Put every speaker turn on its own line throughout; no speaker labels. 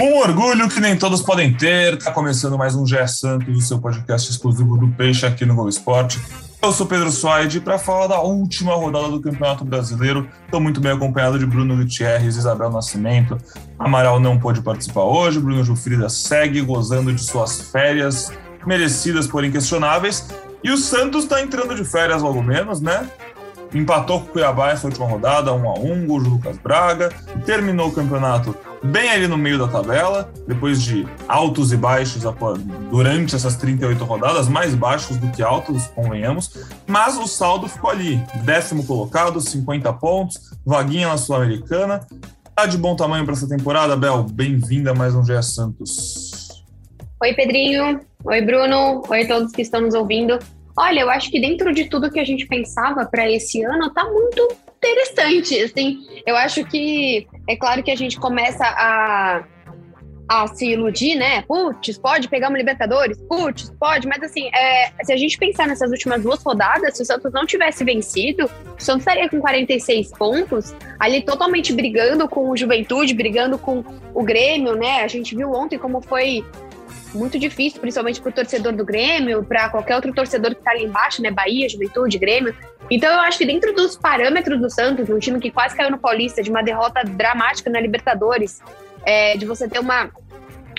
Um orgulho que nem todos podem ter. Está começando mais um GE Santos, o seu podcast exclusivo do Peixe aqui no Gol Esporte. Eu sou Pedro Suaide para falar da última rodada do Campeonato Brasileiro. Estou muito bem acompanhado de Bruno Gutierrez, Isabel Nascimento. Amaral não pôde participar hoje. Bruno Jufrida segue gozando de suas férias, merecidas, porém questionáveis. E o Santos está entrando de férias logo menos, né? Empatou com o Cuiabá essa última rodada, 1 a 1 gol de Lucas Braga. Terminou o campeonato bem ali no meio da tabela, depois de altos e baixos durante essas 38 rodadas, mais baixos do que altos, convenhamos, mas o saldo ficou ali, décimo colocado, 50 pontos, vaguinha na Sul-Americana. Tá de bom tamanho para essa temporada, Bel? Bem-vinda a mais um GE Santos.
Oi, Pedrinho. Oi, Bruno. Oi todos que estão nos ouvindo. Olha, eu acho que dentro de tudo que a gente pensava para esse ano, tá muito interessante, assim. Eu acho que é claro que a gente começa a a se iludir, né? Putz, pode pegar uma Libertadores? Putz, pode, mas assim, é, se a gente pensar nessas últimas duas rodadas, se o Santos não tivesse vencido, o Santos estaria com 46 pontos, ali totalmente brigando com o Juventude, brigando com o Grêmio, né? A gente viu ontem como foi muito difícil, principalmente para o torcedor do Grêmio, para qualquer outro torcedor que está ali embaixo, né? Bahia, Juventude, Grêmio. Então eu acho que dentro dos parâmetros do Santos, um time que quase caiu no Paulista, de uma derrota dramática na Libertadores, é, de você ter uma,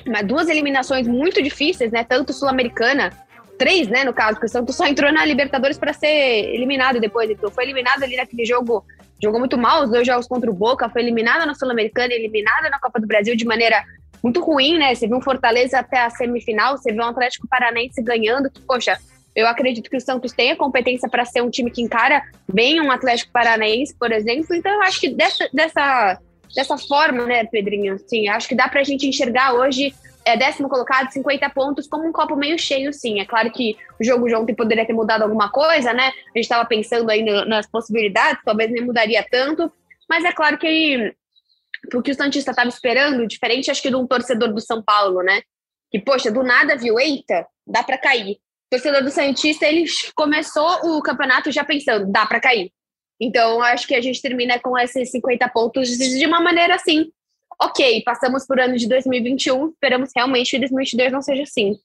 uma, duas eliminações muito difíceis, né? Tanto sul-americana, três, né? No caso, porque o Santos só entrou na Libertadores para ser eliminado depois. Então foi eliminado ali naquele jogo, jogou muito mal os dois jogos contra o Boca, foi eliminado na Sul-Americana, eliminado na Copa do Brasil de maneira muito ruim, né? Você viu um Fortaleza até a semifinal, você viu um Atlético Paranense ganhando, que, poxa, eu acredito que o Santos tem a competência para ser um time que encara bem um Atlético Paranaense, por exemplo. Então, eu acho que dessa, dessa, dessa forma, né, Pedrinho? Assim, acho que dá para a gente enxergar hoje é décimo colocado, 50 pontos, como um copo meio cheio, sim. É claro que o jogo de ontem poderia ter mudado alguma coisa, né? A gente estava pensando aí no, nas possibilidades, talvez nem mudaria tanto, mas é claro que o que o Santista estava esperando, diferente acho que de um torcedor do São Paulo, né? Que, poxa, do nada viu, eita, dá para cair. O torcedor do Santista, ele começou o campeonato já pensando, dá para cair. Então, acho que a gente termina com esses 50 pontos de uma maneira assim, ok, passamos por ano de 2021, esperamos realmente que 2022 não seja assim.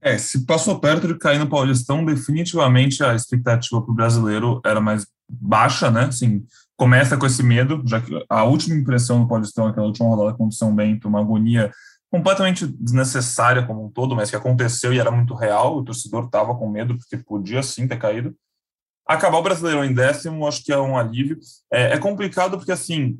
É, se passou perto de cair no Paulistão, definitivamente a expectativa para o brasileiro era mais baixa, né? Assim, começa com esse medo, já que a última impressão do Paulistão, aquela última rodada contra o São Bento, uma agonia completamente desnecessária como um todo, mas que aconteceu e era muito real, o torcedor estava com medo porque podia sim ter caído. Acabar o Brasileirão em décimo, acho que é um alívio. É, é complicado porque, assim,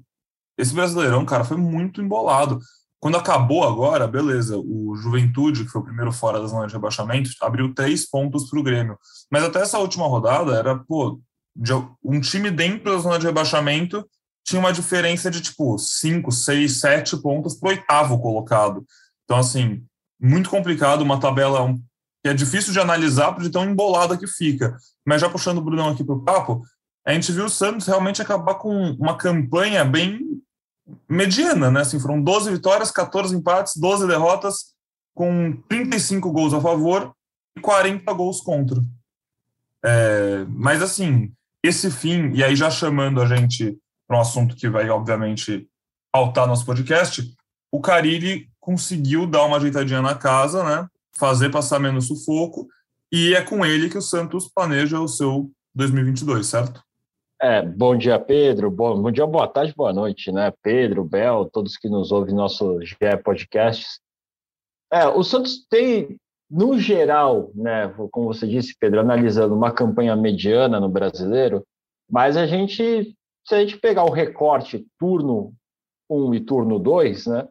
esse Brasileirão, cara, foi muito embolado. Quando acabou agora, beleza, o Juventude, que foi o primeiro fora da zona de rebaixamento, abriu três pontos para o Grêmio. Mas até essa última rodada era, pô, um time dentro da zona de rebaixamento tinha uma diferença de tipo 5, 6, 7 pontos para oitavo colocado. Então, assim, muito complicado, uma tabela que é difícil de analisar por de tão embolada que fica. Mas já puxando o Brunão aqui para o papo, a gente viu o Santos realmente acabar com uma campanha bem mediana, né? Assim, foram 12 vitórias, 14 empates, 12 derrotas, com 35 gols a favor e 40 gols contra. É, mas, assim, esse fim, e aí já chamando a gente para um assunto que vai, obviamente, pautar nosso podcast, o Carilli conseguiu dar uma ajeitadinha na casa, né? Fazer passar menos sufoco, e é com ele que o Santos planeja o seu 2022, certo?
É, bom dia, Pedro. Bom, bom dia, boa tarde, boa noite, né? Pedro, Bel, todos que nos ouvem nosso GE Podcasts. É, o Santos tem no geral, né, como você disse, Pedro, analisando uma campanha mediana no brasileiro, mas a gente, se a gente pegar o recorte turno 1 e turno 2, né,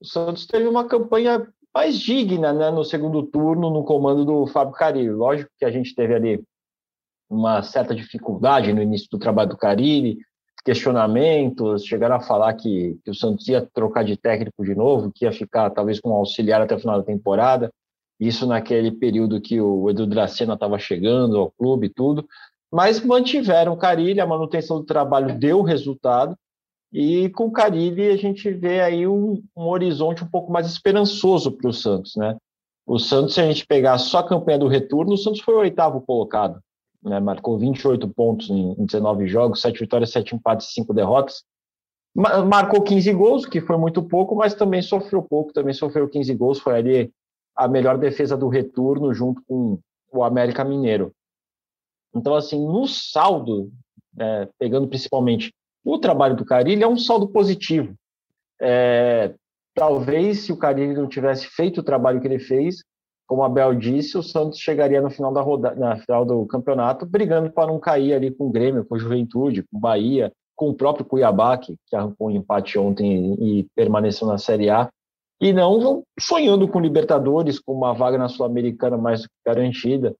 o Santos teve uma campanha mais digna né, no segundo turno, no comando do Fábio Carilli. Lógico que a gente teve ali uma certa dificuldade no início do trabalho do Carilli, questionamentos, chegaram a falar que, que o Santos ia trocar de técnico de novo, que ia ficar talvez com um auxiliar até o final da temporada isso naquele período que o Edu Dracena estava chegando ao clube e tudo, mas mantiveram o Carilho, a manutenção do trabalho deu resultado, E com o Carilli a gente vê aí um, um horizonte um pouco mais esperançoso para o Santos, né? O Santos, se a gente pegar só a campanha do retorno, o Santos foi o oitavo colocado, né? Marcou 28 pontos em 19 jogos, 7 vitórias, 7 empates e 5 derrotas. Marcou 15 gols, que foi muito pouco, mas também sofreu pouco, também sofreu 15 gols, foi ali a melhor defesa do retorno junto com o América Mineiro. Então, assim, no saldo, é, pegando principalmente o trabalho do Carilli, é um saldo positivo. É, talvez se o Carilli não tivesse feito o trabalho que ele fez, como a Bel disse, o Santos chegaria no final da rodada, na final do campeonato, brigando para não cair ali com o Grêmio, com a Juventude, com o Bahia, com o próprio Cuiabá, que, que arrancou um empate ontem e permaneceu na Série A, e não sonhando com Libertadores, com uma vaga na Sul-Americana mais garantida.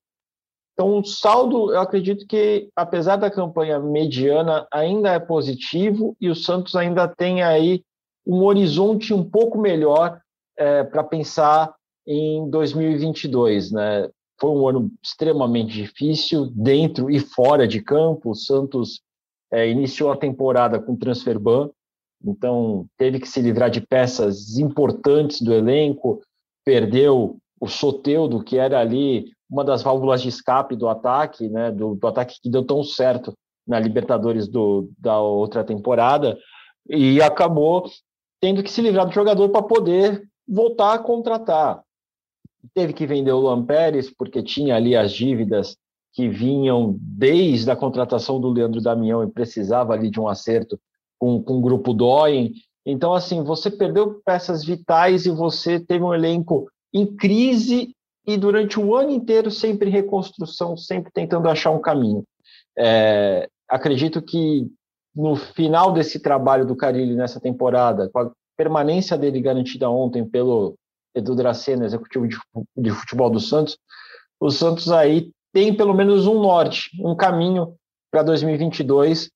Então, o saldo, eu acredito que, apesar da campanha mediana, ainda é positivo e o Santos ainda tem aí um horizonte um pouco melhor é, para pensar em 2022. Né? Foi um ano extremamente difícil, dentro e fora de campo. O Santos é, iniciou a temporada com transfer ban, então teve que se livrar de peças importantes do elenco, perdeu o Soteudo, que era ali uma das válvulas de escape do ataque, né, do, do ataque que deu tão certo na Libertadores do, da outra temporada, e acabou tendo que se livrar do jogador para poder voltar a contratar. Teve que vender o Luan Pérez, porque tinha ali as dívidas que vinham desde a contratação do Leandro Damião e precisava ali de um acerto com, com o grupo Doyen. Então, assim, você perdeu peças vitais e você teve um elenco em crise e durante o ano inteiro sempre em reconstrução, sempre tentando achar um caminho. É, acredito que no final desse trabalho do Carilli nessa temporada, com a permanência dele garantida ontem pelo Edu Dracena, executivo de futebol do Santos, o Santos aí tem pelo menos um norte, um caminho para 2022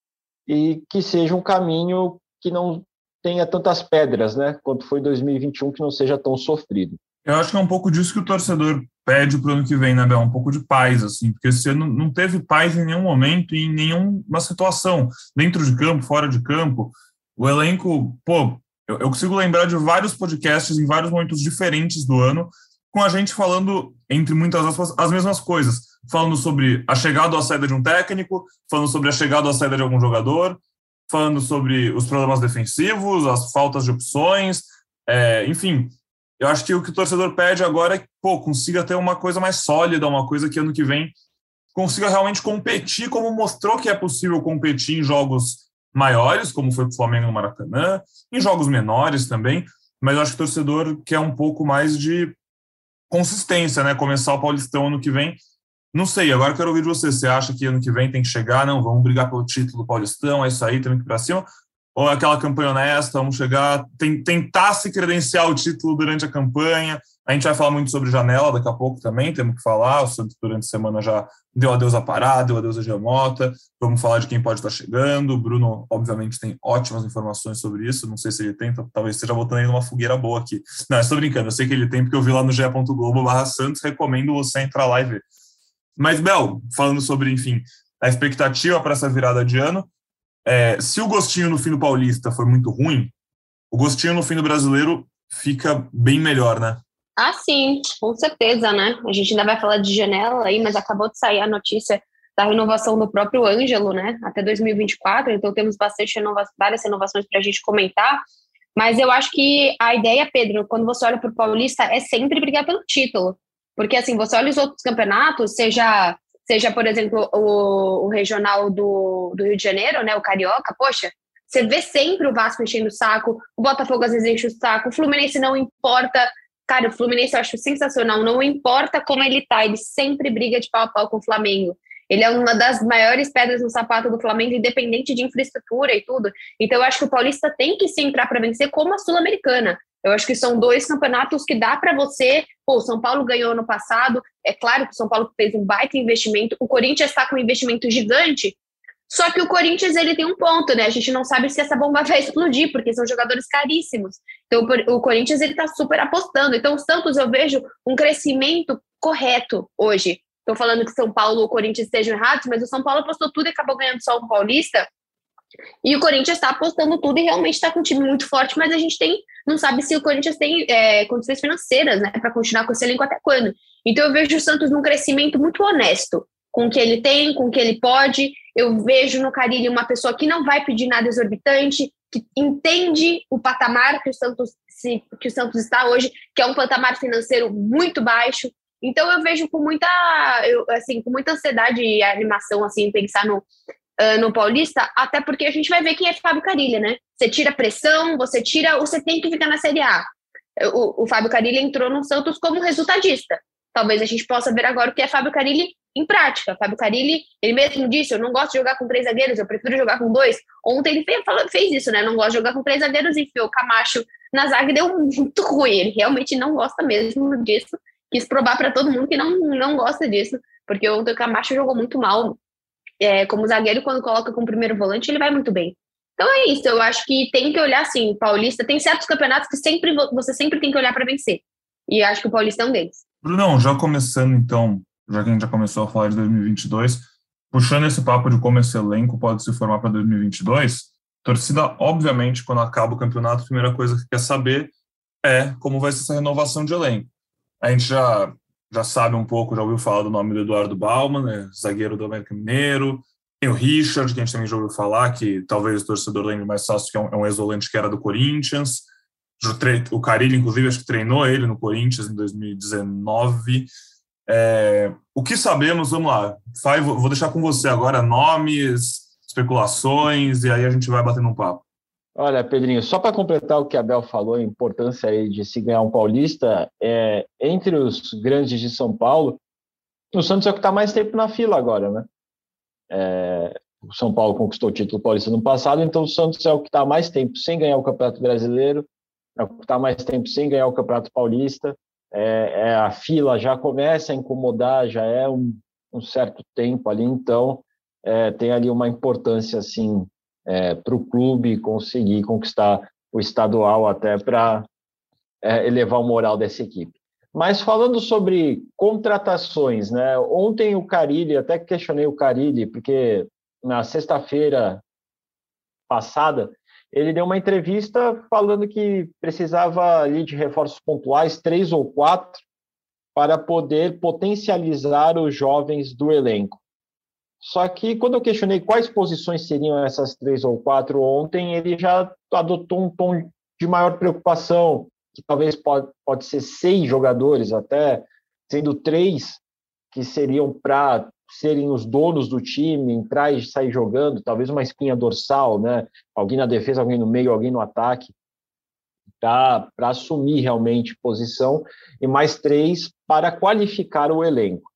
e que seja um caminho que não tenha tantas pedras, né, quanto foi 2021, que não seja tão sofrido.
Eu acho que é um pouco disso que o torcedor pede para o ano que vem, né, Bel? Um pouco de paz, assim, porque ano não teve paz em nenhum momento em nenhuma situação, dentro de campo, fora de campo. O elenco, pô, eu, eu consigo lembrar de vários podcasts em vários momentos diferentes do ano, com a gente falando, entre muitas aspas, as mesmas coisas falando sobre a chegada ou a saída de um técnico, falando sobre a chegada ou a saída de algum jogador, falando sobre os problemas defensivos, as faltas de opções, é, enfim. Eu acho que o que o torcedor pede agora é que pô, consiga ter uma coisa mais sólida, uma coisa que ano que vem consiga realmente competir, como mostrou que é possível competir em jogos maiores, como foi o Flamengo no Maracanã, em jogos menores também, mas eu acho que o torcedor quer um pouco mais de consistência, né? Começar o Paulistão ano que vem não sei, agora quero ouvir de você. Você acha que ano que vem tem que chegar? Não, vamos brigar pelo título do Paulistão, é isso aí, temos que ir para cima? Ou é aquela campanha honesta, vamos chegar, tem, tentar se credenciar o título durante a campanha? A gente vai falar muito sobre janela daqui a pouco também, temos que falar. O Santos durante a semana já deu adeus a Pará, deu adeus a Giamota. Vamos falar de quem pode estar chegando. O Bruno, obviamente, tem ótimas informações sobre isso. Não sei se ele tem, talvez esteja botando aí numa fogueira boa aqui. Não, estou brincando, eu sei que ele tem, porque eu vi lá no ge.globo barra Santos. Recomendo você entrar lá e ver. Mas, Bel, falando sobre, enfim, a expectativa para essa virada de ano, é, se o gostinho no fim do Paulista foi muito ruim, o gostinho no fim do brasileiro fica bem melhor, né?
Ah, sim, com certeza, né? A gente ainda vai falar de janela aí, mas acabou de sair a notícia da renovação do próprio Ângelo, né? Até 2024, então temos bastante renova várias renovações para a gente comentar. Mas eu acho que a ideia, Pedro, quando você olha para o Paulista, é sempre brigar pelo título. Porque, assim, você olha os outros campeonatos, seja, seja por exemplo, o, o regional do, do Rio de Janeiro, né, o Carioca, poxa, você vê sempre o Vasco enchendo o saco, o Botafogo às vezes enche o saco, o Fluminense não importa. Cara, o Fluminense eu acho sensacional, não importa como ele tá, ele sempre briga de pau a pau com o Flamengo. Ele é uma das maiores pedras no sapato do Flamengo, independente de infraestrutura e tudo. Então, eu acho que o Paulista tem que se entrar para vencer como a Sul-Americana. Eu acho que são dois campeonatos que dá para você. Pô, o São Paulo ganhou ano passado. É claro que o São Paulo fez um baita investimento. O Corinthians está com um investimento gigante. Só que o Corinthians ele tem um ponto, né? A gente não sabe se essa bomba vai explodir, porque são jogadores caríssimos. Então o Corinthians ele está super apostando. Então o Santos eu vejo um crescimento correto hoje. Estou falando que São Paulo ou Corinthians estejam errados, mas o São Paulo apostou tudo e acabou ganhando só o Paulista E o Corinthians está apostando tudo e realmente está com um time muito forte, mas a gente tem, não sabe se o Corinthians tem é, condições financeiras, né, para continuar com esse elenco até quando. Então eu vejo o Santos num crescimento muito honesto com o que ele tem, com o que ele pode. Eu vejo no Carilli uma pessoa que não vai pedir nada exorbitante, que entende o patamar que o Santos se, que o Santos está hoje, que é um patamar financeiro muito baixo. Então eu vejo com muita, eu, assim, com muita ansiedade e animação assim pensar no uh, no Paulista, até porque a gente vai ver quem é Fábio Carilli, né? Você tira pressão, você tira, você tem que ficar na Série A. O, o Fábio Carilli entrou no Santos como resultadista. Talvez a gente possa ver agora o que é Fábio Carilli em prática. Fábio Carilli, ele mesmo disse: Eu não gosto de jogar com três zagueiros, eu prefiro jogar com dois. Ontem ele fez, fez isso, né? Não gosta de jogar com três zagueiros enfiou o Camacho na zaga e deu muito ruim. Ele realmente não gosta mesmo disso. Quis provar para todo mundo que não, não gosta disso, porque ontem o Camacho jogou muito mal. É, como zagueiro, quando coloca como primeiro volante, ele vai muito bem. Então é isso, eu acho que tem que olhar assim, Paulista, tem certos campeonatos que sempre você sempre tem que olhar para vencer. E acho que o Paulista é um deles.
Brunão, já começando então, já que a gente já começou a falar de 2022, puxando esse papo de como esse elenco pode se formar para 2022, torcida, obviamente, quando acaba o campeonato, a primeira coisa que quer saber é como vai ser essa renovação de elenco. A gente já, já sabe um pouco, já ouviu falar do nome do Eduardo Bauman, né, zagueiro do América Mineiro. Tem o Richard, que a gente também já ouviu falar, que talvez o torcedor lembre mais fácil, que é um, é um ex-volante que era do Corinthians. O Carilho, inclusive, acho que treinou ele no Corinthians em 2019. É, o que sabemos, vamos lá, Fai, vou deixar com você agora nomes, especulações, e aí a gente vai batendo um papo.
Olha, Pedrinho, só para completar o que a Bel falou, a importância aí de se ganhar um paulista, é, entre os grandes de São Paulo, o Santos é o que está mais tempo na fila agora, né? É, o São Paulo conquistou o título paulista no passado, então o Santos é o que está mais tempo sem ganhar o Campeonato Brasileiro, que está mais tempo sem ganhar o Campeonato Paulista. É, é, a fila já começa a incomodar, já é um, um certo tempo ali, então é, tem ali uma importância assim é, para o clube conseguir conquistar o estadual até para é, elevar o moral dessa equipe. Mas falando sobre contratações, né? Ontem o Carilli, até questionei o Carilli, porque na sexta-feira passada ele deu uma entrevista falando que precisava ali de reforços pontuais, três ou quatro, para poder potencializar os jovens do elenco. Só que quando eu questionei quais posições seriam essas três ou quatro ontem, ele já adotou um tom de maior preocupação, que talvez pode, pode ser seis jogadores até, sendo três que seriam para serem os donos do time, entrar e sair jogando, talvez uma espinha dorsal, né? Alguém na defesa, alguém no meio, alguém no ataque, para assumir realmente posição, e mais três para qualificar o elenco.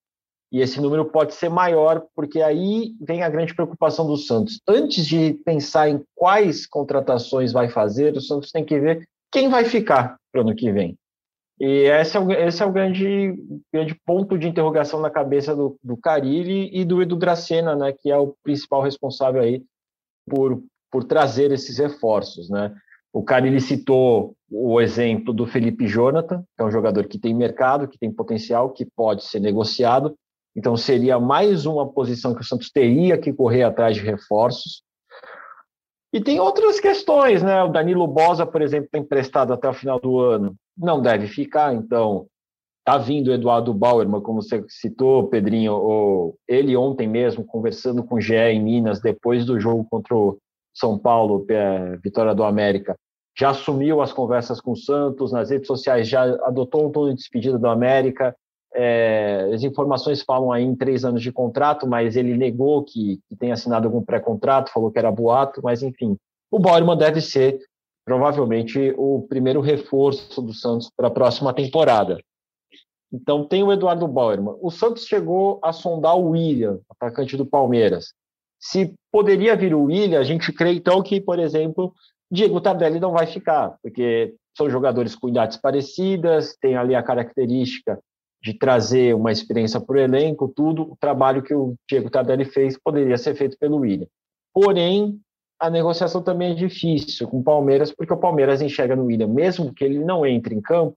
E esse número pode ser maior, porque aí vem a grande preocupação do Santos. Antes de pensar em quais contratações vai fazer, o Santos tem que ver quem vai ficar para o ano que vem. E esse é o, esse é o grande, grande ponto de interrogação na cabeça do, do Carilli e do Edu Dracena, né, que é o principal responsável aí por, por trazer esses reforços. Né? O Carilli citou o exemplo do Felipe Jonathan, que é um jogador que tem mercado, que tem potencial, que pode ser negociado. Então seria mais uma posição que o Santos teria que correr atrás de reforços. E tem outras questões, né? O Danilo Bosa, por exemplo, está emprestado até o final do ano não deve ficar. Então, está vindo Eduardo Bauerman, como você citou, Pedrinho, ele ontem mesmo, conversando com o GE em Minas, depois do jogo contra o São Paulo, é, vitória do América, já assumiu as conversas com o Santos, nas redes sociais já adotou um tom de despedida do América. É, as informações falam aí em três anos de contrato, mas ele negou que, que tenha assinado algum pré-contrato, falou que era boato, mas enfim, o Bauerman deve ser provavelmente o primeiro reforço do Santos para a próxima temporada. Então tem o Eduardo Bauerman. O Santos chegou a sondar o William, atacante do Palmeiras. Se poderia vir o William, a gente crê então que, por exemplo, Diego Tardelli não vai ficar, porque são jogadores com idades parecidas, tem ali a característica de trazer uma experiência para o elenco, tudo. O trabalho que o Diego Tardelli fez poderia ser feito pelo William. Porém, a negociação também é difícil com o Palmeiras, porque o Palmeiras enxerga no William, mesmo que ele não entre em campo,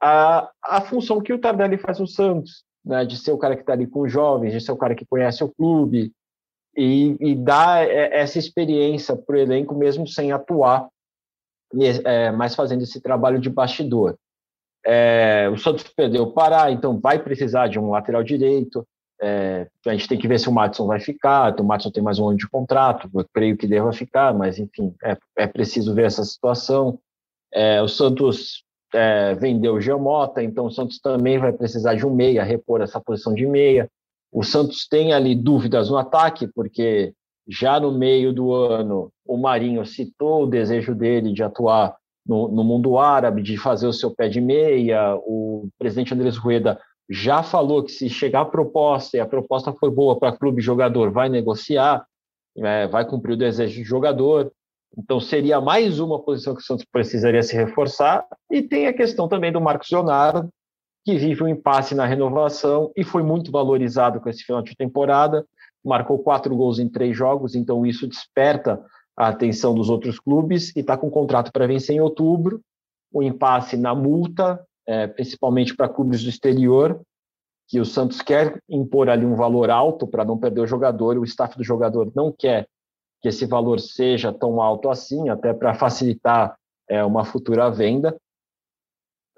a, a função que o Tardelli faz no Santos, né, de ser o cara que está ali com os jovens, de ser o cara que conhece o clube. e, e essa experiência para o elenco mesmo sem atuar, é, mas fazendo esse trabalho de bastidor. É, o Santos perdeu o Pará, então vai precisar de um lateral direito. É, a gente tem que ver se o Matson vai ficar. O Matson tem mais um ano de contrato, eu creio que deva ficar, mas enfim, é, é preciso ver essa situação. É, o Santos é, vendeu o Geomota, então o Santos também vai precisar de um meia, repor essa posição de meia. O Santos tem ali dúvidas no ataque, porque já no meio do ano o Marinho citou o desejo dele de atuar no, no mundo árabe, de fazer o seu pé de meia. O presidente Andrés Rueda já falou que se chegar a proposta e a proposta for boa para clube jogador, vai negociar, é, vai cumprir o desejo do jogador. Então seria mais uma posição que o Santos precisaria se reforçar. E tem a questão também do Marcos Leonardo, que vive um impasse na renovação e foi muito valorizado com esse final de temporada. Marcou quatro gols em três jogos, então isso desperta a atenção dos outros clubes e está com contrato para vencer em outubro. O impasse na multa, é, principalmente para clubes do exterior, que o Santos quer impor ali um valor alto para não perder o jogador, o staff do jogador não quer que esse valor seja tão alto assim, até para facilitar é, uma futura venda.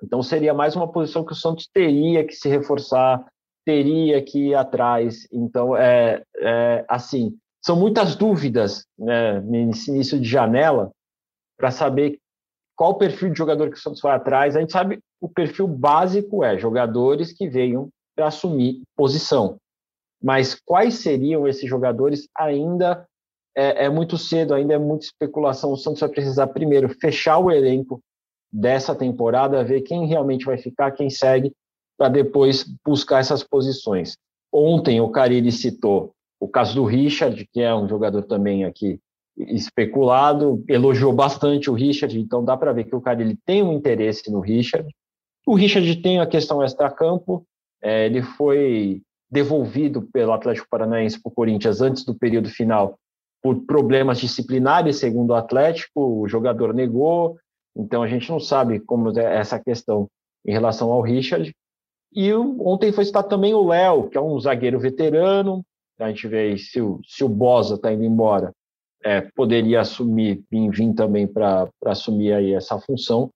Então seria mais uma posição que o Santos teria que se reforçar, teria que ir atrás. Então é, é assim, são muitas dúvidas né, nesse início de janela para saber qual o perfil de jogador que o Santos vai atrás. A gente sabe o perfil básico é jogadores que venham para assumir posição. Mas quais seriam esses jogadores ainda é, é, muito cedo, ainda é muita especulação. O Santos vai precisar primeiro fechar o elenco dessa temporada, ver quem realmente vai ficar, quem segue, para depois buscar essas posições. Ontem o Carille citou o caso do Richard, que é um jogador também aqui especulado, elogiou bastante o Richard, então dá para ver que o Carille tem um interesse no Richard. O Richard tem a questão extra-campo, é, ele foi devolvido pelo Atlético Paranaense para o Corinthians antes do período final por problemas disciplinares, segundo o Atlético, o jogador negou, então a gente não sabe como é essa questão em relação ao Richard. E ontem foi citado também o Léo, que é um zagueiro veterano. A gente vê aí se o, se o Bosa está indo embora, é, poderia assumir, vir, também para assumir aí essa função.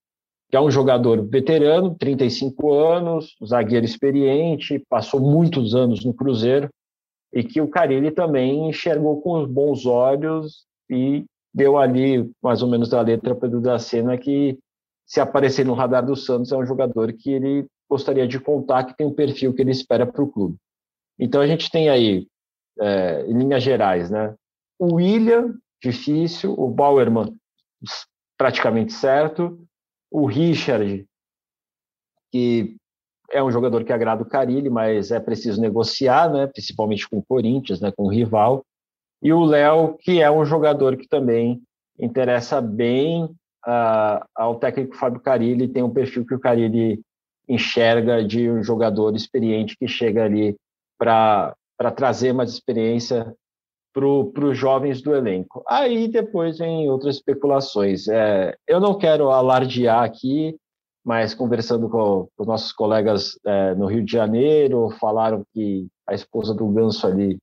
Que é um jogador veterano, 35 anos, zagueiro experiente, passou muitos anos no Cruzeiro, e que o Carilli também enxergou com bons olhos e deu ali mais ou menos da letra para o da cena que se aparecer no radar do Santos é um jogador que ele gostaria de contar que tem um perfil que ele espera para o clube. Então a gente tem aí, é, em linhas gerais, né? O William, difícil, o Bauerman, praticamente certo, o Richard, que é um jogador que agrada o Carilli, mas é preciso negociar, né? principalmente com o Corinthians, né? com o rival, e o Léo, que é um jogador que também interessa bem uh, ao técnico Fábio Carilli, tem um perfil que o Carilli enxerga de um jogador experiente que chega ali para trazer mais experiência para os jovens do elenco. Aí depois vem outras especulações. É, eu não quero alardear aqui, mas conversando com, com os nossos colegas é, no Rio de Janeiro, falaram que a esposa do Ganso ali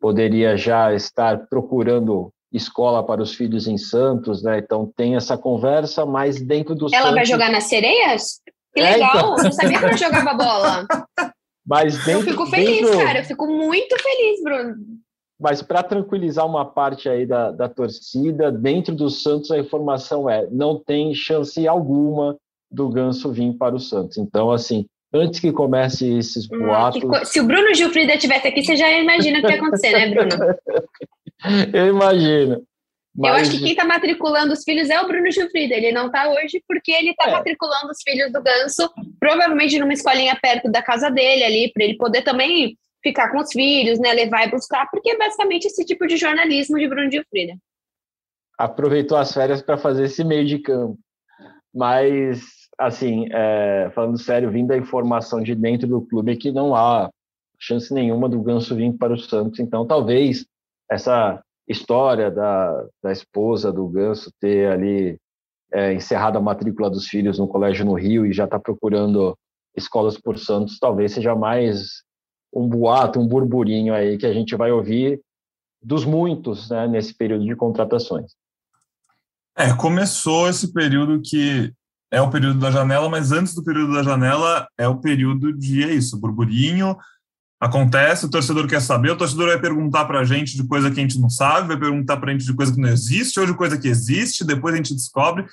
poderia já estar procurando escola para os filhos em Santos, né? Então tem essa conversa, mas dentro do
Ela
Santos...
vai jogar nas sereias? Que legal! É, então... Não sabia que ela jogava bola.
Mas dentro,
eu fico feliz,
dentro...
cara. Eu fico muito feliz, Bruno.
Mas para tranquilizar uma parte aí da, da torcida, dentro do Santos a informação é não tem chance alguma do Ganso vir para o Santos. Então, assim, antes que comece esses hum, boatos.
Hum, se o Bruno Gilfrida estivesse aqui, você já imagina o que ia acontecer, né, Bruno?
Eu imagino.
Mas... Eu acho que quem está matriculando os filhos é o Bruno Gilfrida. Ele não está hoje porque ele está é. matriculando os filhos do Ganso, provavelmente numa escolinha perto da casa dele ali, para ele poder também ficar com os filhos, né? Levar e buscar, porque é basicamente esse tipo de jornalismo de Bruno Gilfrida.
Aproveitou as férias para fazer esse meio de campo. Mas assim, é, falando sério, vindo a informação de dentro do clube é que não há chance nenhuma do Ganso vir para o Santos. Então, talvez essa história da, da esposa do Ganso ter ali é, encerrado a matrícula dos filhos no colégio no Rio e já está procurando escolas por Santos, talvez seja mais um boato, um burburinho aí que a gente vai ouvir dos muitos né, nesse período de contratações.
É, começou esse período que é o período da janela, mas antes do período da janela é o período de é isso, burburinho. Acontece, o torcedor quer saber, o torcedor vai perguntar para a gente de coisa que a gente não sabe, vai perguntar para a gente de coisa que não existe ou de coisa que existe, depois a gente descobre.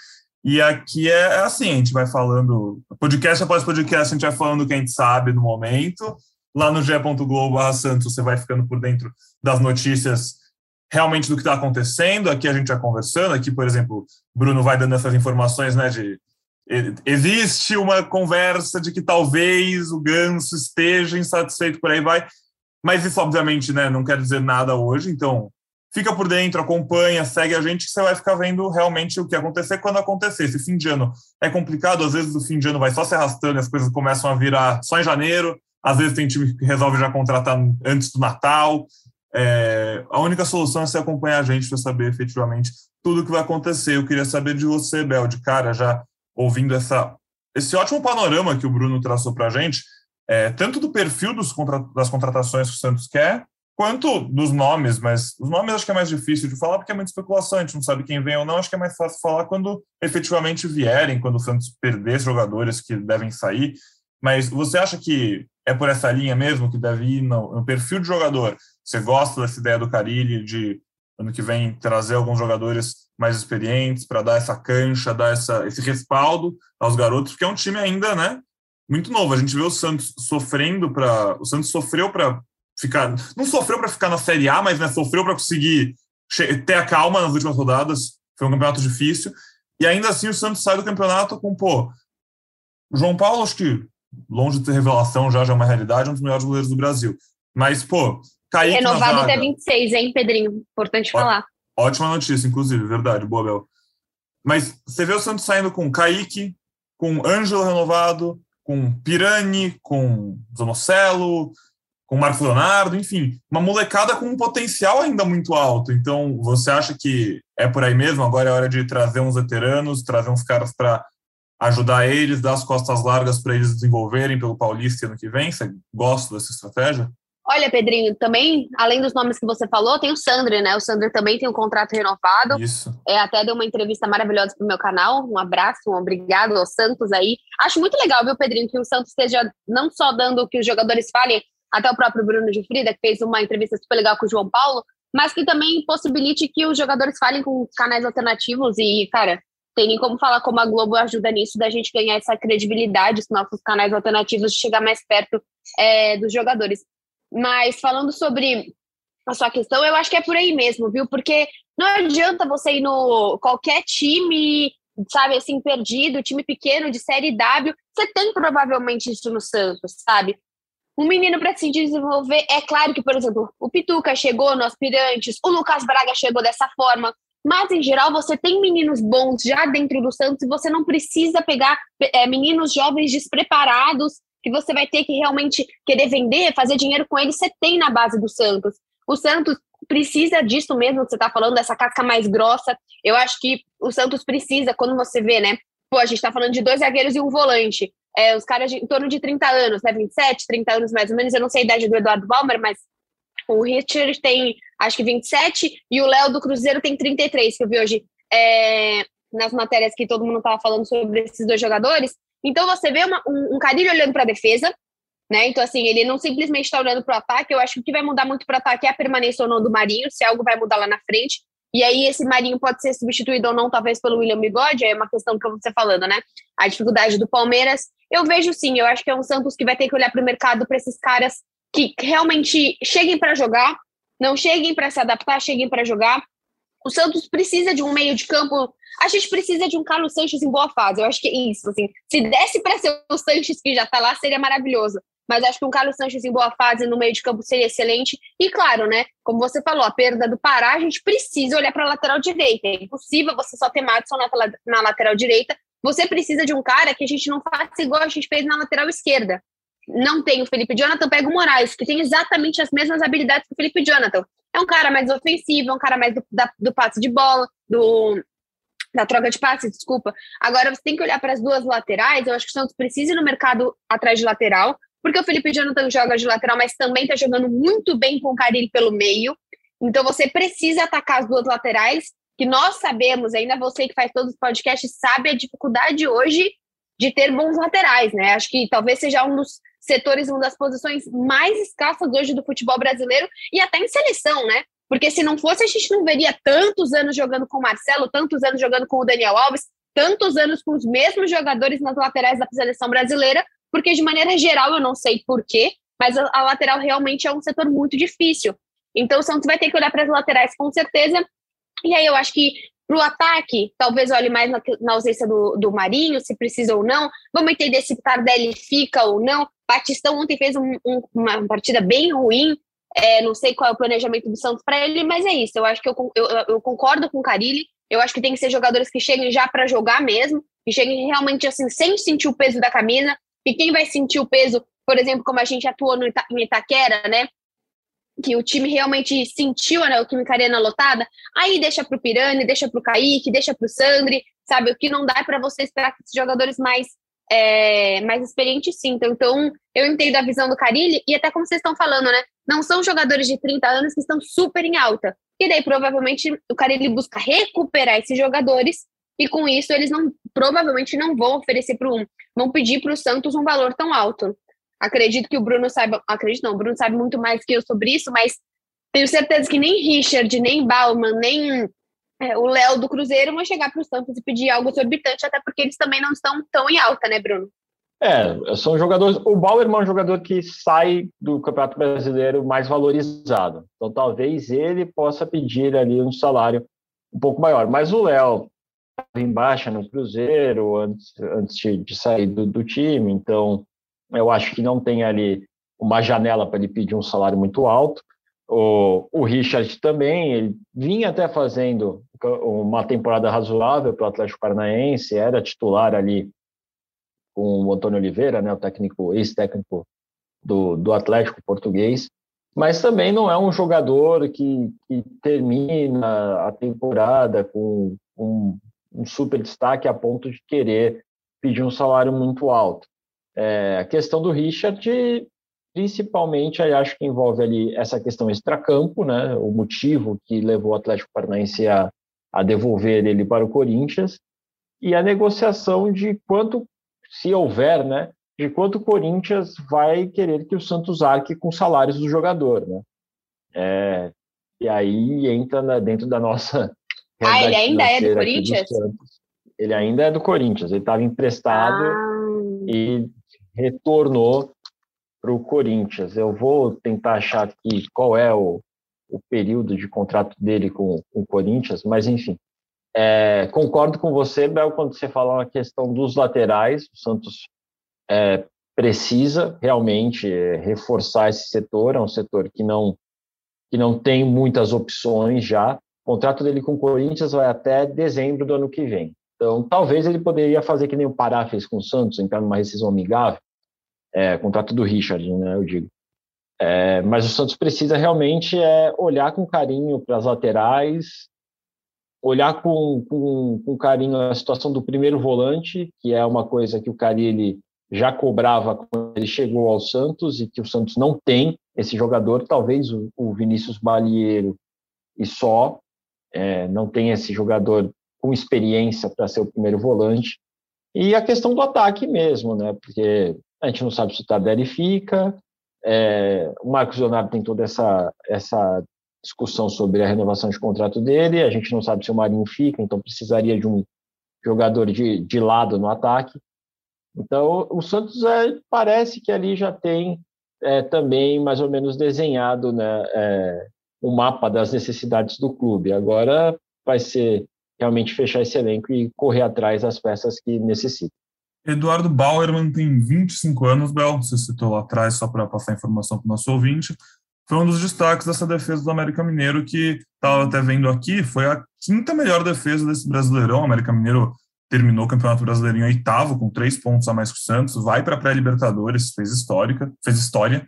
E aqui é, é assim, a gente vai falando, podcast após podcast, a gente vai falando o que a gente sabe no momento. Lá no ge.globo Santos você vai ficando por dentro das notícias realmente do que está acontecendo. Aqui a gente já conversando, aqui, por exemplo, Bruno vai dando essas informações, né, de existe uma conversa de que talvez o Ganso esteja insatisfeito por aí vai, mas isso obviamente, né, não quer dizer nada hoje, então fica por dentro, acompanha, segue a gente, que você vai ficar vendo realmente o que acontecer quando acontecer. Esse fim de ano é complicado, às vezes o fim de ano vai só se arrastando, as coisas começam a virar só em janeiro, às vezes tem time que resolve já contratar antes do Natal, é, a única solução é você acompanhar a gente para saber efetivamente tudo o que vai acontecer. Eu queria saber de você, Bel, de cara, já ouvindo essa, esse ótimo panorama que o Bruno traçou para a gente, é, tanto do perfil contra, das contratações que o Santos quer, quanto dos nomes, mas os nomes acho que é mais difícil de falar porque é muita especulação, a gente não sabe quem vem ou não, acho que é mais fácil falar quando efetivamente vierem, quando o Santos perder jogadores que devem sair, mas você acha que é por essa linha mesmo que deve ir no, no perfil de jogador? Você gosta dessa ideia do Carilli de ano que vem trazer alguns jogadores mais experientes para dar essa cancha, dar essa, esse respaldo aos garotos, porque é um time ainda, né, muito novo. A gente vê o Santos sofrendo para, o Santos sofreu para ficar, não sofreu para ficar na Série A, mas né, sofreu para conseguir ter a calma nas últimas rodadas. Foi um campeonato difícil. E ainda assim o Santos sai do campeonato com, pô, o João Paulo, acho que longe de ter revelação, já já é uma realidade, é um dos melhores goleiros do Brasil. Mas, pô, Kaique
Renovado até 26, hein, Pedrinho? Importante Ó, falar.
Ótima notícia, inclusive, verdade, boa, Bel. Mas você vê o Santos saindo com Kaique, com Ângelo renovado, com Pirani, com Zonocelo, com Marco Leonardo, enfim, uma molecada com um potencial ainda muito alto. Então, você acha que é por aí mesmo? Agora é hora de trazer uns veteranos, trazer uns caras para ajudar eles, dar as costas largas para eles desenvolverem pelo Paulista ano que vem? Você gosta dessa estratégia?
Olha, Pedrinho, também, além dos nomes que você falou, tem o Sandro, né? O Sandro também tem um contrato renovado.
Isso.
É, até deu uma entrevista maravilhosa pro meu canal. Um abraço, um obrigado ao Santos aí. Acho muito legal, viu, Pedrinho, que o Santos esteja não só dando que os jogadores falem, até o próprio Bruno de Frida, que fez uma entrevista super legal com o João Paulo, mas que também possibilite que os jogadores falem com canais alternativos e, cara, tem nem como falar como a Globo ajuda nisso, da gente ganhar essa credibilidade, os nossos canais alternativos, de chegar mais perto é, dos jogadores. Mas falando sobre a sua questão, eu acho que é por aí mesmo, viu? Porque não adianta você ir no qualquer time, sabe, assim, perdido, time pequeno de série W, você tem provavelmente isso no Santos, sabe? Um menino para se desenvolver, é claro que, por exemplo, o Pituca chegou no Aspirantes, o Lucas Braga chegou dessa forma, mas em geral você tem meninos bons já dentro do Santos e você não precisa pegar é, meninos jovens despreparados que você vai ter que realmente querer vender, fazer dinheiro com ele, você tem na base do Santos. O Santos precisa disso mesmo que você está falando, dessa casca mais grossa. Eu acho que o Santos precisa, quando você vê, né? Pô, a gente está falando de dois zagueiros e um volante. É, os caras de, em torno de 30 anos, né? 27, 30 anos mais ou menos. Eu não sei a idade do Eduardo Balmer, mas o Richard tem, acho que 27, e o Léo do Cruzeiro tem 33, que eu vi hoje é, nas matérias que todo mundo estava falando sobre esses dois jogadores. Então você vê uma, um, um Carilho olhando para a defesa, né? Então, assim, ele não simplesmente está olhando para o ataque. Eu acho que o que vai mudar muito para o ataque é a permanência ou não do Marinho, se algo vai mudar lá na frente. E aí, esse Marinho pode ser substituído ou não, talvez, pelo William Bigode, é uma questão que você falando, né? A dificuldade do Palmeiras. Eu vejo sim, eu acho que é um Santos que vai ter que olhar para o mercado para esses caras que realmente cheguem para jogar, não cheguem para se adaptar, cheguem para jogar. O Santos precisa de um meio de campo a gente precisa de um Carlos Sanches em boa fase. Eu acho que é isso. Assim, se desse para ser o Sanches que já está lá, seria maravilhoso. Mas acho que um Carlos Sanches em boa fase no meio de campo seria excelente. E claro, né? Como você falou, a perda do Pará, a gente precisa olhar para a lateral direita. É impossível você só ter Madison na, na lateral direita. Você precisa de um cara que a gente não faça igual a gente fez na lateral esquerda. Não tem o Felipe Jonathan, pega o Moraes, que tem exatamente as mesmas habilidades que o Felipe Jonathan. É um cara mais ofensivo, é um cara mais do, da, do passe de bola, do, da troca de passes, desculpa. Agora você tem que olhar para as duas laterais. Eu acho que o Santos precisa ir no mercado atrás de lateral, porque o Felipe Jonathan joga de lateral, mas também está jogando muito bem com o Carilho pelo meio. Então você precisa atacar as duas laterais, que nós sabemos, ainda você que faz todos os podcasts sabe a dificuldade hoje de ter bons laterais, né? Acho que talvez seja um dos setores, uma das posições mais escassas hoje do futebol brasileiro e até em seleção, né? Porque se não fosse, a gente não veria tantos anos jogando com o Marcelo, tantos anos jogando com o Daniel Alves, tantos anos com os mesmos jogadores nas laterais da seleção brasileira, porque de maneira geral, eu não sei porquê, mas a, lateral realmente é um setor muito difícil. Então o Santos vai ter que olhar para as laterais com certeza. E aí eu acho que para o ataque, talvez olhe mais na, na ausência do, do, Marinho, se precisa ou não. Vamos entender se Tardelli fica ou não. Batistão ontem fez um, um, uma partida bem ruim. É, não sei qual é o planejamento do Santos para ele, mas é isso. Eu acho que eu, eu, eu, concordo com o Carilli. Eu acho que tem que ser jogadores que cheguem já para jogar mesmo, que cheguem realmente assim, sem sentir o peso da camisa. E quem vai sentir o peso, por exemplo, como a gente atuou no Ita em Itaquera, né? que o time realmente sentiu né, o Química Arena lotada, aí deixa para o Pirani, deixa para o Kaique, deixa para o Sandri, sabe? O que não dá é para você esperar que esses jogadores mais, é, mais experientes sintam. Então, eu entendo a visão do Carilli, e até como vocês estão falando, né? Não são jogadores de 30 anos que estão super em alta. E daí, provavelmente, o Carilli busca recuperar esses jogadores, e com isso eles não provavelmente não vão oferecer para um, vão pedir para o Santos um valor tão alto. Acredito que o Bruno saiba, acredito não, o Bruno sabe muito mais que eu sobre isso, mas tenho certeza que nem Richard, nem Bauman, nem é, o Léo do Cruzeiro vão chegar para o Santos e pedir algo exorbitante, até porque eles também não estão tão em alta, né, Bruno?
É, são jogadores. O Bauer é um jogador que sai do Campeonato Brasileiro mais valorizado. Então, talvez ele possa pedir ali um salário um pouco maior. Mas o Léo em baixa no Cruzeiro antes, antes de sair do, do time, então eu acho que não tem ali uma janela para ele pedir um salário muito alto. O, o Richard também, ele vinha até fazendo uma temporada razoável para o Atlético Paranaense, era titular ali com o Antônio Oliveira, né, o técnico, ex-técnico do, do Atlético português, mas também não é um jogador que, que termina a temporada com um, super destaque a ponto de querer pedir um salário muito alto. É, a questão do Richard, principalmente, aí acho que envolve ali essa questão extracampo, né? O motivo que levou o Atlético Paranaense a, a devolver ele para o Corinthians e a negociação de quanto, se houver, né? De quanto o Corinthians vai querer que o Santos arque com salários do jogador, né? É, e aí entra na, dentro da nossa.
Ah, ele ainda é do Corinthians?
Ele ainda é do Corinthians. Ele estava emprestado ah. e retornou para o Corinthians. Eu vou tentar achar aqui qual é o, o período de contrato dele com, com o Corinthians, mas enfim. É, concordo com você, Bel, quando você fala a questão dos laterais. O Santos é, precisa realmente é, reforçar esse setor. É um setor que não, que não tem muitas opções já. O contrato dele com o Corinthians vai até dezembro do ano que vem. Então, talvez ele poderia fazer que nem o Pará fez com o Santos, entrar numa rescisão amigável, é, contrato do Richard, né, eu digo. É, mas o Santos precisa realmente é, olhar com carinho para as laterais, olhar com, com, com, carinho a situação do primeiro volante, que é uma coisa que o Carilli já cobrava quando ele chegou ao Santos e que o Santos não tem esse jogador, talvez o, o Vinícius Balieiro e só, é, não tem esse jogador com experiência para ser o primeiro volante. E a questão do ataque mesmo, né? Porque a gente não sabe se o Tardelli fica. É, o Marcos Leonardo tem toda essa, essa discussão sobre a renovação de contrato dele. A gente não sabe se o Marinho fica, então precisaria de um jogador de, de lado no ataque. Então, o Santos é, parece que ali já tem é, também mais ou menos desenhado né, é, o mapa das necessidades do clube. Agora vai ser realmente fechar esse elenco e correr atrás das peças que necessitam.
Eduardo Bauerman tem 25 anos, Bel, você citou lá atrás, só para passar informação para o nosso ouvinte. Foi um dos destaques dessa defesa do América Mineiro, que estava até vendo aqui, foi a quinta melhor defesa desse Brasileirão. O América Mineiro terminou o Campeonato Brasileiro em oitavo, com três pontos a mais que o Santos, vai para a pré-Libertadores, fez histórica, fez história.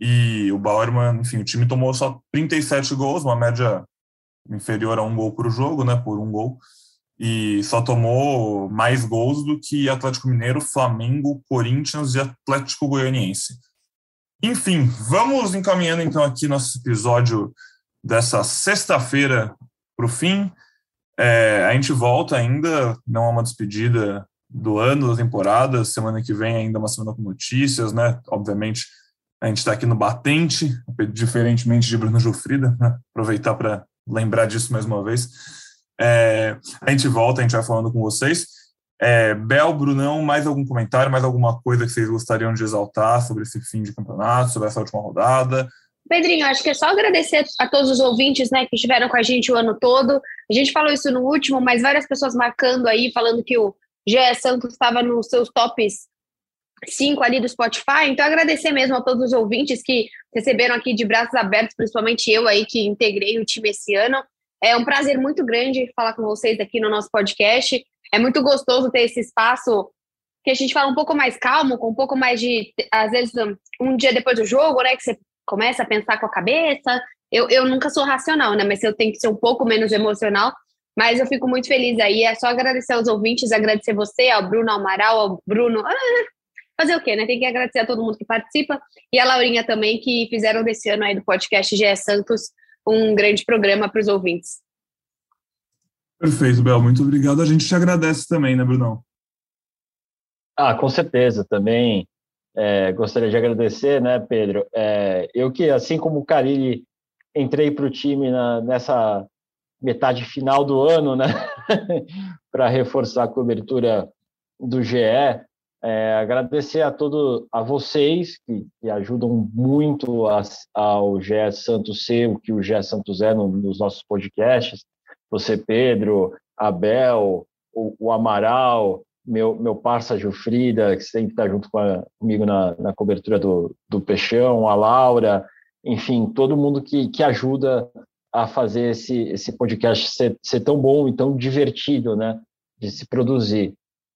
E o Bauerman, enfim, o time tomou só 37 gols, uma média inferior a um gol por jogo, né, por um gol e só tomou mais gols do que Atlético Mineiro, Flamengo, Corinthians e Atlético Goianiense. Enfim, vamos encaminhando então aqui nosso episódio dessa sexta-feira para o fim. É, a gente volta ainda, não é uma despedida do ano, da temporada. Semana que vem ainda é uma semana com notícias, né? Obviamente, a gente está aqui no batente, diferentemente de Bruno Jufrida, né? aproveitar para lembrar disso mais uma vez. É, a gente volta, a gente vai falando com vocês. É, Bel, Brunão, mais algum comentário, mais alguma coisa que vocês gostariam de exaltar sobre esse fim de campeonato, sobre essa última rodada?
Pedrinho, acho que é só agradecer a todos os ouvintes né, que estiveram com a gente o ano todo. A gente falou isso no último, mas várias pessoas marcando aí, falando que o Gé Santos estava nos seus tops 5 ali do Spotify. Então, agradecer mesmo a todos os ouvintes que receberam aqui de braços abertos, principalmente eu aí que integrei o time esse ano. É um prazer muito grande falar com vocês aqui no nosso podcast. É muito gostoso ter esse espaço que a gente fala um pouco mais calmo, com um pouco mais de, às vezes, um dia depois do jogo, né, que você começa a pensar com a cabeça. Eu, eu nunca sou racional, né, mas eu tenho que ser um pouco menos emocional. Mas eu fico muito feliz aí. É só agradecer aos ouvintes, agradecer você, ao Bruno Amaral, ao Bruno. Fazer o quê, né? Tem que agradecer a todo mundo que participa e a Laurinha também, que fizeram desse ano aí do podcast GE Santos um grande programa para os ouvintes.
Perfeito, Bel. Muito obrigado. A gente te agradece também, né, Brunão?
Ah, com certeza. Também é, gostaria de agradecer, né, Pedro? É, eu que, assim como o Carilli, entrei para o time na, nessa metade final do ano, né, para reforçar a cobertura do GE. É, agradecer a todo a vocês que, que ajudam muito a, ao GE Santos ser o que o GE Santos é no, nos nossos podcasts você, Pedro, Abel, o, o Amaral, meu, meu parça Jufrida, que sempre está junto com a, comigo na, na cobertura do, do Peixão, a Laura, enfim, todo mundo que, que ajuda a fazer esse, esse podcast ser, ser tão bom e tão divertido, né, de se produzir.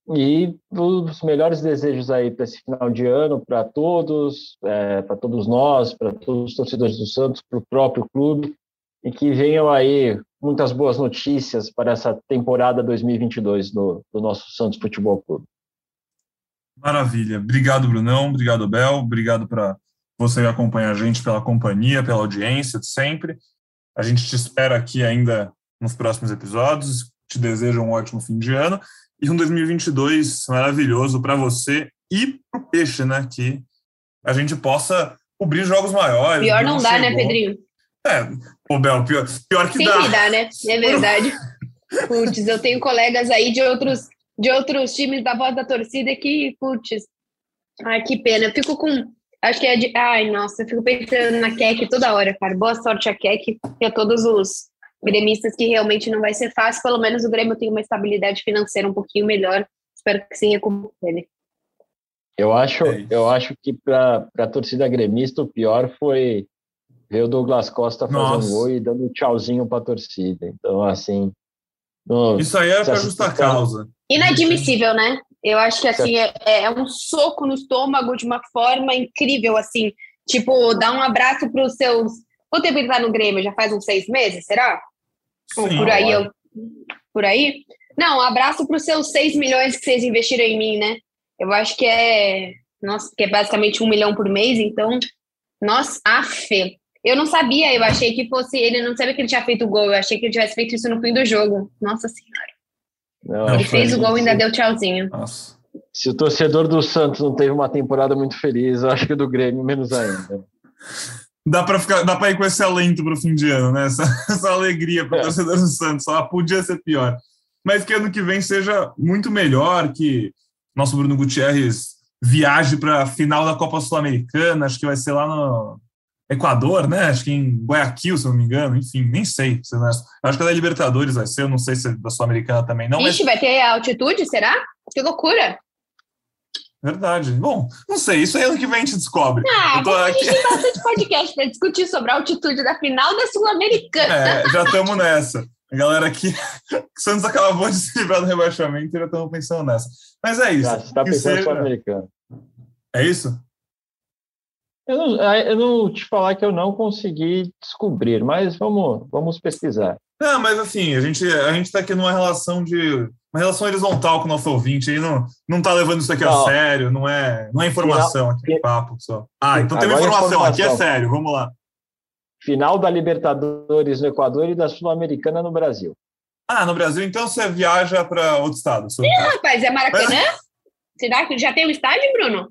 E os melhores desejos aí para esse final de ano, para todos, é, para todos nós, para todos os torcedores do Santos, para o próprio clube, e que venham aí muitas boas notícias para essa temporada 2022 do, do nosso Santos Futebol Clube.
Maravilha. Obrigado, Brunão. Obrigado, Bel. Obrigado para você que acompanha a gente, pela companhia, pela audiência de sempre. A gente te espera aqui ainda nos próximos episódios. Te desejo um ótimo fim de ano e um 2022 maravilhoso para você e para o Peixe, né? Que a gente possa cobrir jogos maiores.
Pior não dá, né, Pedrinho?
É, Ô, Bel, pior, pior que
Sempre dá. dá, né? É verdade. putz, eu tenho colegas aí de outros, de outros times da voz da torcida que, putz, ai, que pena. Eu fico com. Acho que é de. Ai, nossa, eu fico pensando na Keck toda hora, cara. Boa sorte a Keck e a todos os gremistas que realmente não vai ser fácil. Pelo menos o Grêmio tem uma estabilidade financeira um pouquinho melhor. Espero que se recupere.
Eu acho, é eu acho que para a torcida gremista o pior foi ver o Douglas Costa fazendo gol e dando tchauzinho para a torcida. Então, assim.
No, Isso aí era para justa causa.
Inadmissível, né? Eu acho que assim é, é, um soco no estômago de uma forma incrível, assim. Tipo, dar um abraço para os seus. Quanto tempo ele tá no Grêmio? Já faz uns seis meses, será? Sim, Ou por aí, eu... por aí? Não, um abraço para os seus seis milhões que vocês investiram em mim, né? Eu acho que é. Nossa, que é basicamente um milhão por mês, então. Nossa, afe. Eu não sabia, eu achei que fosse. Ele não sabia que ele tinha feito o gol, eu achei que ele tivesse feito isso no fim do jogo. Nossa Senhora. Não, ele fez o gol e ainda deu tchauzinho. Nossa.
Se o torcedor do Santos não teve uma temporada muito feliz, eu acho que do Grêmio menos ainda.
dá para ficar, dá para ir com esse alento para o fim de ano, né? Essa, essa alegria para o é. torcedor do Santos. Ela podia ser pior, mas que ano que vem seja muito melhor, que nosso Bruno Gutierrez viaje para a final da Copa Sul-Americana. Acho que vai ser lá no, Equador, né? Acho que em Guayaquil, se eu não me engano. Enfim, nem sei. Se Acho que a da Libertadores vai ser, eu não sei se é da Sul-Americana também não.
Ixi, mas... vai ter altitude, será? Que loucura!
Verdade. Bom, não sei, isso aí é ano que vem a gente descobre.
Ah, tô aqui... a gente tem bastante podcast para discutir sobre a altitude da final da Sul-Americana.
É, já estamos nessa. A galera aqui, Santos acabou de se livrar do rebaixamento e já estamos pensando nessa. Mas é isso. Já
está pensando seja... Sul-Americana.
É isso?
Eu não, ah, eu não te falar que eu não consegui descobrir, mas vamos, vamos pesquisar.
Não, mas assim, a gente a gente está aqui numa relação de uma relação horizontal com o nosso ouvinte, aí não não tá levando isso aqui não. a sério, não é não é informação aqui, é papo só. Ah, então tem uma informação, informação, aqui é sério, vamos lá.
Final da Libertadores no Equador e da Sul-Americana no Brasil.
Ah, no Brasil, então você viaja para outro estado.
Ih, rapaz, é Maracanã? Será que já tem o estádio, Bruno?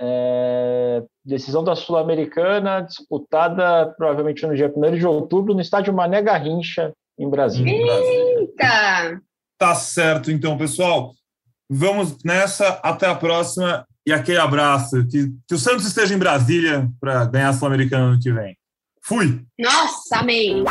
É, decisão da Sul-Americana, disputada provavelmente no dia 1 de outubro, no estádio Mané Garrincha, em Brasília.
Eita!
Tá certo, então, pessoal. Vamos nessa. Até a próxima. E aquele abraço. Que, que o Santos esteja em Brasília para ganhar a Sul-Americana ano que vem. Fui!
Nossa, amém!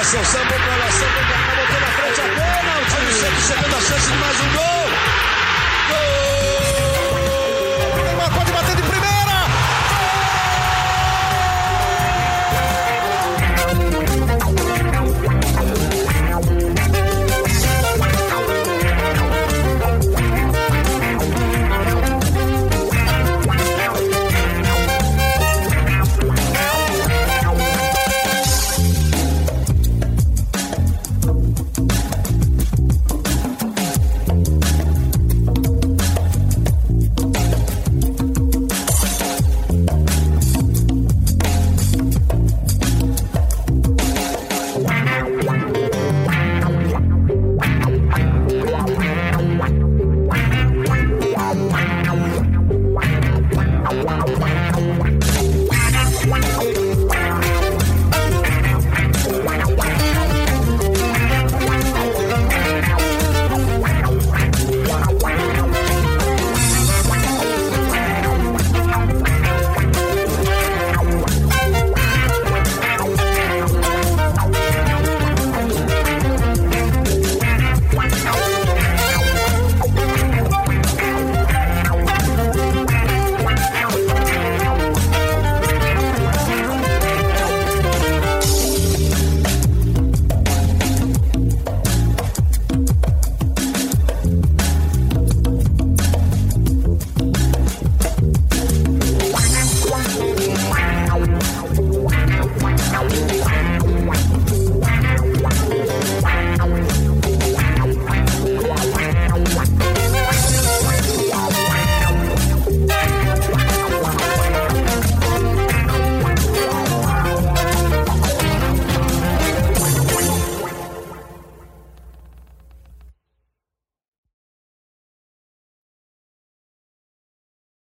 Marcação, sambou pra lá, sambou cá, botou na frente a bola. O sempre chegando a chance de mais um gol.